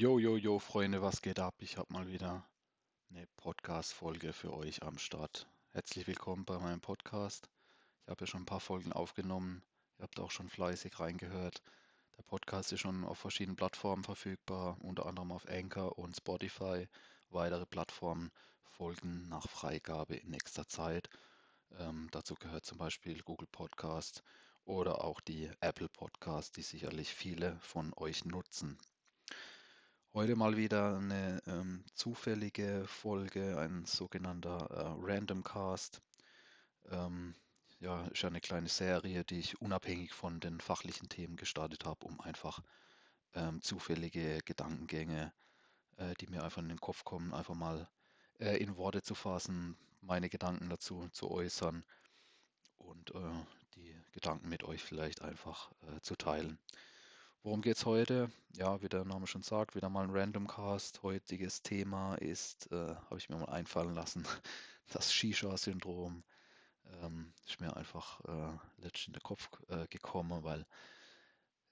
Jo, jo, jo, Freunde, was geht ab? Ich habe mal wieder eine Podcast-Folge für euch am Start. Herzlich willkommen bei meinem Podcast. Ich habe ja schon ein paar Folgen aufgenommen. Ihr habt auch schon fleißig reingehört. Der Podcast ist schon auf verschiedenen Plattformen verfügbar, unter anderem auf Anchor und Spotify. Weitere Plattformen folgen nach Freigabe in nächster Zeit. Ähm, dazu gehört zum Beispiel Google Podcast oder auch die Apple Podcast, die sicherlich viele von euch nutzen. Heute mal wieder eine ähm, zufällige Folge, ein sogenannter äh, Random Cast. Ähm, ja, ist ja eine kleine Serie, die ich unabhängig von den fachlichen Themen gestartet habe, um einfach ähm, zufällige Gedankengänge, äh, die mir einfach in den Kopf kommen, einfach mal äh, in Worte zu fassen, meine Gedanken dazu zu äußern und äh, die Gedanken mit euch vielleicht einfach äh, zu teilen. Worum geht es heute? Ja, wie der Name schon sagt, wieder mal ein Random Cast. Heutiges Thema ist, äh, habe ich mir mal einfallen lassen, das Shisha-Syndrom. Ähm, ist mir einfach äh, letztens in den Kopf äh, gekommen, weil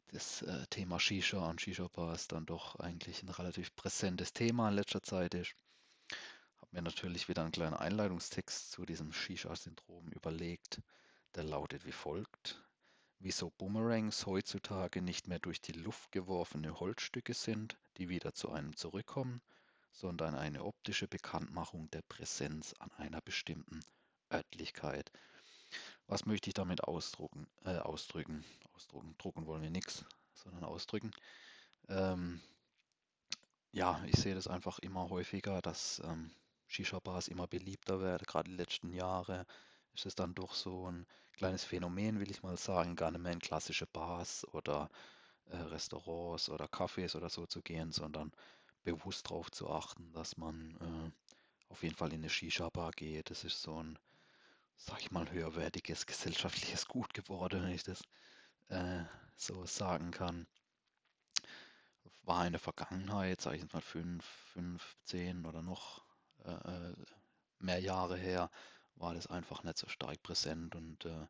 das äh, Thema Shisha und Shisha-Bars dann doch eigentlich ein relativ präsentes Thema in letzter Zeit ist. Habe mir natürlich wieder einen kleinen Einleitungstext zu diesem Shisha-Syndrom überlegt. Der lautet wie folgt wieso Boomerangs heutzutage nicht mehr durch die Luft geworfene Holzstücke sind, die wieder zu einem zurückkommen, sondern eine optische Bekanntmachung der Präsenz an einer bestimmten Örtlichkeit. Was möchte ich damit ausdrucken, äh, ausdrücken? Ausdrucken, drucken wollen wir nichts, sondern ausdrücken. Ähm, ja, ich sehe das einfach immer häufiger, dass ähm, Shisha-Bars immer beliebter werden, gerade die letzten Jahre ist es dann doch so ein kleines Phänomen, will ich mal sagen, gar nicht mehr in klassische Bars oder äh, Restaurants oder Cafés oder so zu gehen, sondern bewusst darauf zu achten, dass man äh, auf jeden Fall in eine Shisha-Bar geht. Das ist so ein, sag ich mal, höherwertiges gesellschaftliches Gut geworden, wenn ich das äh, so sagen kann. War in der Vergangenheit, sage ich mal, fünf, fünf, zehn oder noch äh, äh mehr Jahre her, war das einfach nicht so stark präsent und äh,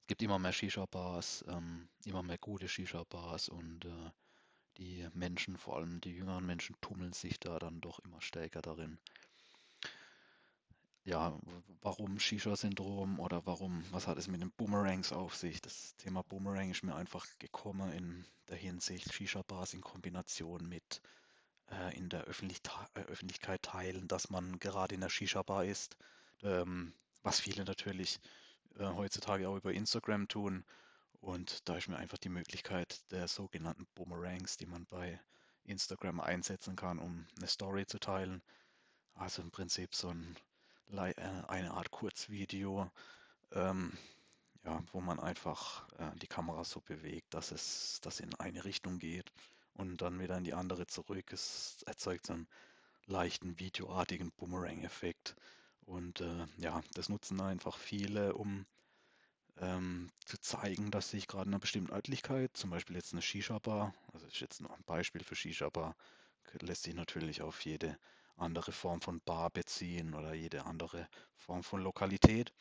es gibt immer mehr Shisha-Bars, ähm, immer mehr gute Shisha-Bars und äh, die Menschen, vor allem die jüngeren Menschen, tummeln sich da dann doch immer stärker darin. Ja, warum Shisha-Syndrom oder warum, was hat es mit den Boomerangs auf sich? Das Thema Boomerang ist mir einfach gekommen in der Hinsicht Shisha-Bars in Kombination mit äh, in der Öffentlich äh, Öffentlichkeit teilen, dass man gerade in der Shisha-Bar ist ähm, was viele natürlich äh, heutzutage auch über Instagram tun. Und da ist mir einfach die Möglichkeit der sogenannten Boomerangs, die man bei Instagram einsetzen kann, um eine Story zu teilen. Also im Prinzip so ein, äh, eine Art Kurzvideo, ähm, ja, wo man einfach äh, die Kamera so bewegt, dass es dass in eine Richtung geht und dann wieder in die andere zurück. Es erzeugt so einen leichten videoartigen Boomerang-Effekt. Und äh, ja, das nutzen einfach viele, um ähm, zu zeigen, dass sich gerade in einer bestimmten Örtlichkeit, zum Beispiel jetzt eine Shisha-Bar, also ist jetzt noch ein Beispiel für Shisha-Bar, lässt sich natürlich auf jede andere Form von Bar beziehen oder jede andere Form von Lokalität.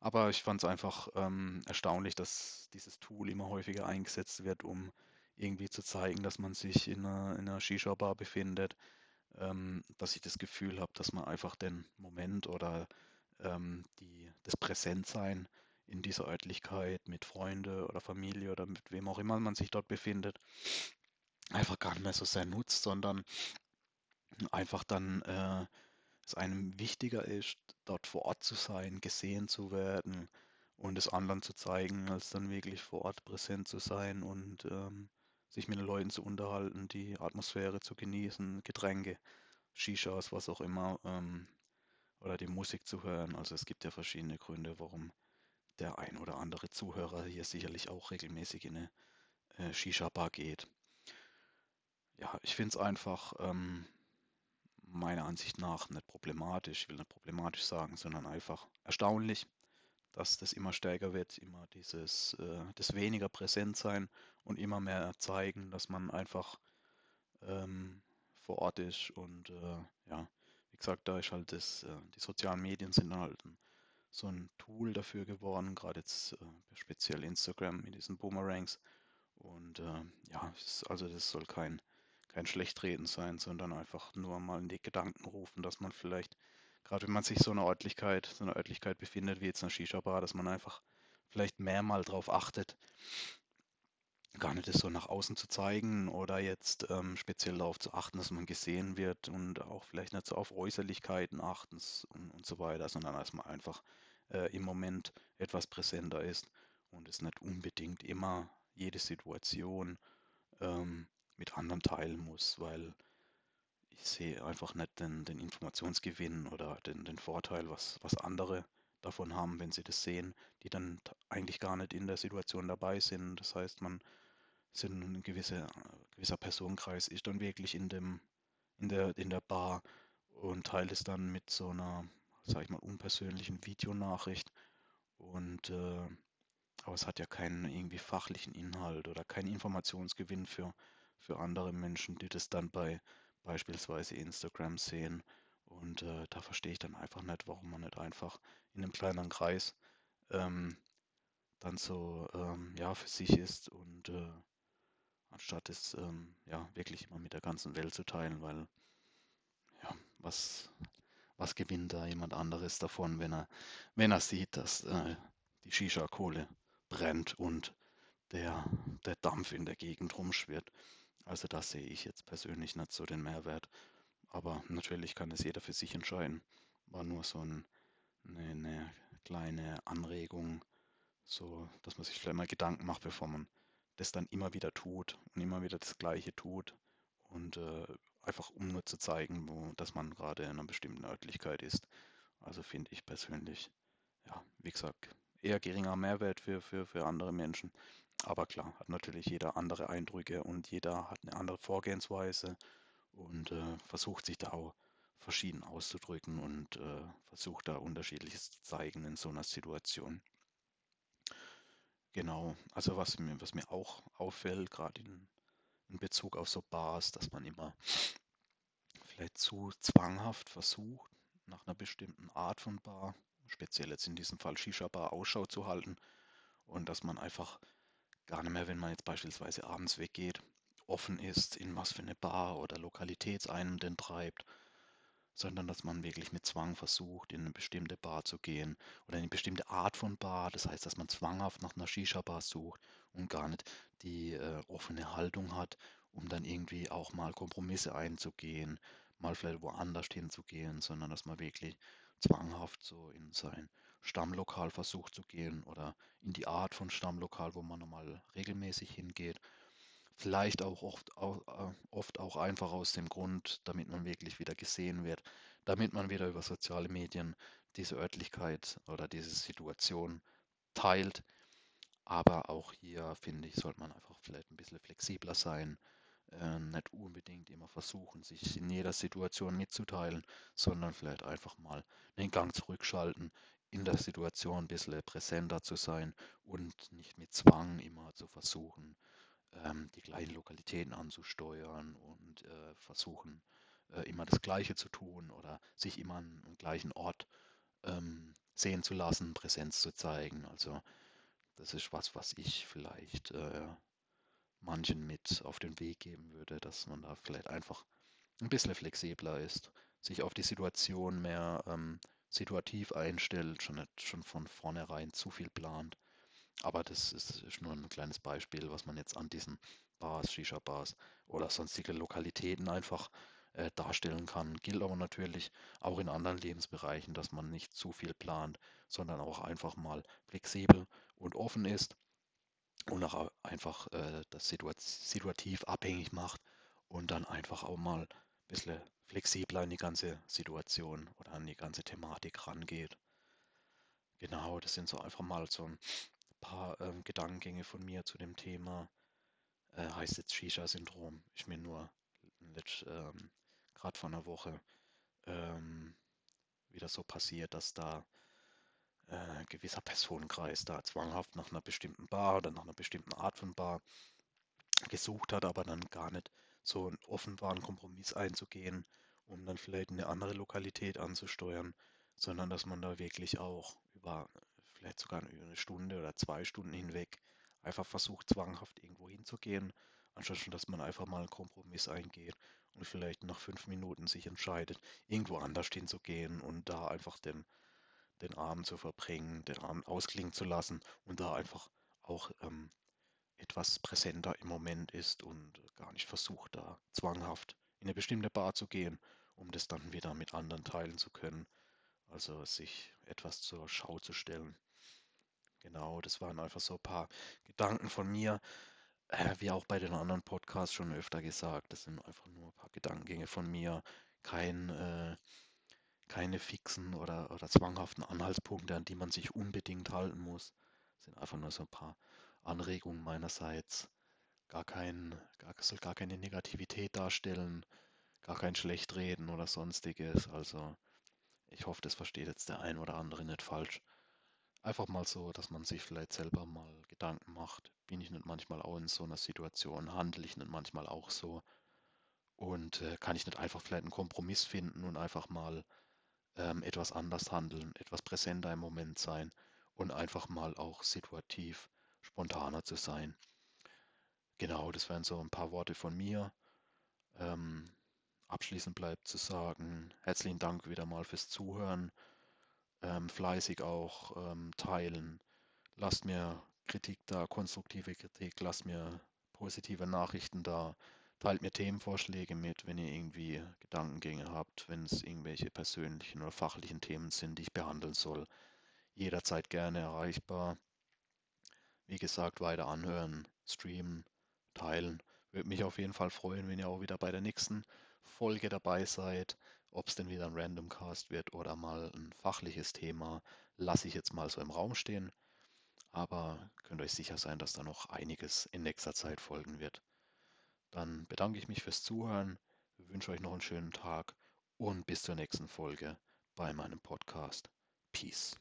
Aber ich fand es einfach ähm, erstaunlich, dass dieses Tool immer häufiger eingesetzt wird, um irgendwie zu zeigen, dass man sich in einer, in einer Shisha-Bar befindet ähm, dass ich das Gefühl habe, dass man einfach den Moment oder ähm, die, das Präsentsein in dieser Örtlichkeit mit Freunde oder Familie oder mit wem auch immer man sich dort befindet, einfach gar nicht mehr so sehr nutzt, sondern einfach dann äh, es einem wichtiger ist, dort vor Ort zu sein, gesehen zu werden und es anderen zu zeigen, als dann wirklich vor Ort präsent zu sein und ähm, sich mit den Leuten zu unterhalten, die Atmosphäre zu genießen, Getränke, Shishas, was auch immer, ähm, oder die Musik zu hören. Also es gibt ja verschiedene Gründe, warum der ein oder andere Zuhörer hier sicherlich auch regelmäßig in eine äh, Shisha-Bar geht. Ja, ich finde es einfach ähm, meiner Ansicht nach nicht problematisch, ich will nicht problematisch sagen, sondern einfach erstaunlich, dass das immer stärker wird, immer dieses, äh, das weniger präsent sein und immer mehr zeigen, dass man einfach ähm, vor Ort ist. Und äh, ja, wie gesagt, da ist halt das, äh, die sozialen Medien sind halt ein, so ein Tool dafür geworden, gerade jetzt äh, speziell Instagram mit diesen Boomerangs. Und äh, ja, also das soll kein, kein Schlechtreden sein, sondern einfach nur mal in die Gedanken rufen, dass man vielleicht, gerade wenn man sich so in einer Örtlichkeit, so einer Örtlichkeit befindet, wie jetzt eine Shisha-Bar, dass man einfach vielleicht mehr mal drauf achtet, gar nicht das so nach außen zu zeigen oder jetzt ähm, speziell darauf zu achten, dass man gesehen wird und auch vielleicht nicht so auf Äußerlichkeiten achten und, und so weiter, sondern dass man einfach äh, im Moment etwas präsenter ist und es nicht unbedingt immer jede Situation ähm, mit anderen teilen muss, weil ich sehe einfach nicht den, den Informationsgewinn oder den, den Vorteil, was, was andere davon haben, wenn sie das sehen, die dann eigentlich gar nicht in der Situation dabei sind. Das heißt, man sind ein gewisser, gewisser Personenkreis ist dann wirklich in dem, in der, in der Bar und teilt es dann mit so einer, sag ich mal, unpersönlichen Videonachricht. Und äh, aber es hat ja keinen irgendwie fachlichen Inhalt oder keinen Informationsgewinn für, für andere Menschen, die das dann bei beispielsweise Instagram sehen. Und äh, da verstehe ich dann einfach nicht, warum man nicht einfach in einem kleineren Kreis ähm, dann so ähm, ja für sich ist und äh, anstatt es ähm, ja wirklich immer mit der ganzen Welt zu teilen, weil ja, was, was gewinnt da jemand anderes davon, wenn er, wenn er sieht, dass äh, die Shisha-Kohle brennt und der, der Dampf in der Gegend rumschwirrt. Also da sehe ich jetzt persönlich nicht so den Mehrwert. Aber natürlich kann es jeder für sich entscheiden. War nur so ein, eine, eine kleine Anregung, so dass man sich vielleicht mal Gedanken macht, bevor man das dann immer wieder tut und immer wieder das Gleiche tut und äh, einfach um nur zu zeigen, wo, dass man gerade in einer bestimmten Örtlichkeit ist. Also finde ich persönlich, ja, wie gesagt, eher geringer Mehrwert für, für, für andere Menschen. Aber klar, hat natürlich jeder andere Eindrücke und jeder hat eine andere Vorgehensweise und äh, versucht sich da auch verschieden auszudrücken und äh, versucht da unterschiedliches zu zeigen in so einer Situation. Genau, also was mir, was mir auch auffällt, gerade in, in Bezug auf so Bars, dass man immer vielleicht zu zwanghaft versucht, nach einer bestimmten Art von Bar, speziell jetzt in diesem Fall Shisha-Bar, Ausschau zu halten und dass man einfach gar nicht mehr, wenn man jetzt beispielsweise abends weggeht, offen ist, in was für eine Bar oder Lokalität einem denn treibt sondern dass man wirklich mit Zwang versucht, in eine bestimmte Bar zu gehen oder in eine bestimmte Art von Bar. Das heißt, dass man zwanghaft nach einer Shisha-Bar sucht und gar nicht die äh, offene Haltung hat, um dann irgendwie auch mal Kompromisse einzugehen, mal vielleicht woanders hinzugehen, sondern dass man wirklich zwanghaft so in sein Stammlokal versucht zu gehen oder in die Art von Stammlokal, wo man normal regelmäßig hingeht Vielleicht auch oft, auch, oft auch einfach aus dem Grund, damit man wirklich wieder gesehen wird, damit man wieder über soziale Medien diese Örtlichkeit oder diese Situation teilt. Aber auch hier, finde ich, sollte man einfach vielleicht ein bisschen flexibler sein, äh, nicht unbedingt immer versuchen, sich in jeder Situation mitzuteilen, sondern vielleicht einfach mal den Gang zurückschalten, in der Situation ein bisschen präsenter zu sein und nicht mit Zwang immer zu versuchen, ähm, die gleichen Lokalitäten anzusteuern und äh, versuchen äh, immer das Gleiche zu tun oder sich immer an, am gleichen Ort ähm, sehen zu lassen, Präsenz zu zeigen. Also das ist was, was ich vielleicht äh, manchen mit auf den Weg geben würde, dass man da vielleicht einfach ein bisschen flexibler ist, sich auf die Situation mehr ähm, situativ einstellt, schon schon von vornherein zu viel plant aber das ist, ist nur ein kleines Beispiel, was man jetzt an diesen Bars, Shisha-Bars oder sonstige Lokalitäten einfach äh, darstellen kann. Gilt aber natürlich auch in anderen Lebensbereichen, dass man nicht zu viel plant, sondern auch einfach mal flexibel und offen ist und auch einfach äh, das situativ abhängig macht und dann einfach auch mal bisschen flexibler in die ganze Situation oder an die ganze Thematik rangeht. Genau, das sind so einfach mal so ein paar ähm, Gedankengänge von mir zu dem Thema. Äh, heißt jetzt Shisha-Syndrom. Ist mir nur ähm, gerade vor einer Woche ähm, wieder so passiert, dass da äh, gewisser Personenkreis da zwanghaft nach einer bestimmten Bar oder nach einer bestimmten Art von Bar gesucht hat, aber dann gar nicht so einen offen war, einen Kompromiss einzugehen, um dann vielleicht eine andere Lokalität anzusteuern, sondern dass man da wirklich auch über vielleicht sogar eine Stunde oder zwei Stunden hinweg einfach versucht, zwanghaft irgendwo hinzugehen, anstatt schon, dass man einfach mal einen Kompromiss eingeht und vielleicht nach fünf Minuten sich entscheidet, irgendwo anders hinzugehen und da einfach den, den Abend zu verbringen, den Abend ausklingen zu lassen und da einfach auch ähm, etwas präsenter im Moment ist und gar nicht versucht, da zwanghaft in eine bestimmte Bar zu gehen, um das dann wieder mit anderen teilen zu können. Also sich etwas zur Schau zu stellen. Genau, das waren einfach so ein paar Gedanken von mir, äh, wie auch bei den anderen Podcasts schon öfter gesagt. Das sind einfach nur ein paar Gedankengänge von mir, kein, äh, keine fixen oder, oder zwanghaften Anhaltspunkte, an die man sich unbedingt halten muss. Das sind einfach nur so ein paar Anregungen meinerseits. Gar kein, gar, soll gar keine Negativität darstellen, gar kein Schlechtreden oder sonstiges. Also ich hoffe, das versteht jetzt der ein oder andere nicht falsch. Einfach mal so, dass man sich vielleicht selber mal Gedanken macht. Bin ich nicht manchmal auch in so einer Situation? Handle ich nicht manchmal auch so? Und äh, kann ich nicht einfach vielleicht einen Kompromiss finden und einfach mal ähm, etwas anders handeln, etwas präsenter im Moment sein und einfach mal auch situativ spontaner zu sein? Genau, das wären so ein paar Worte von mir. Ähm, abschließend bleibt zu sagen, herzlichen Dank wieder mal fürs Zuhören ähm, fleißig auch ähm, teilen. Lasst mir Kritik da, konstruktive Kritik, lasst mir positive Nachrichten da. Teilt mir Themenvorschläge mit, wenn ihr irgendwie Gedankengänge habt, wenn es irgendwelche persönlichen oder fachlichen Themen sind, die ich behandeln soll. Jederzeit gerne erreichbar. Wie gesagt, weiter anhören, streamen, teilen. Würde mich auf jeden Fall freuen, wenn ihr auch wieder bei der nächsten Folge dabei seid. Ob es denn wieder ein Random Cast wird oder mal ein fachliches Thema, lasse ich jetzt mal so im Raum stehen. Aber könnt euch sicher sein, dass da noch einiges in nächster Zeit folgen wird. Dann bedanke ich mich fürs Zuhören, wünsche euch noch einen schönen Tag und bis zur nächsten Folge bei meinem Podcast. Peace.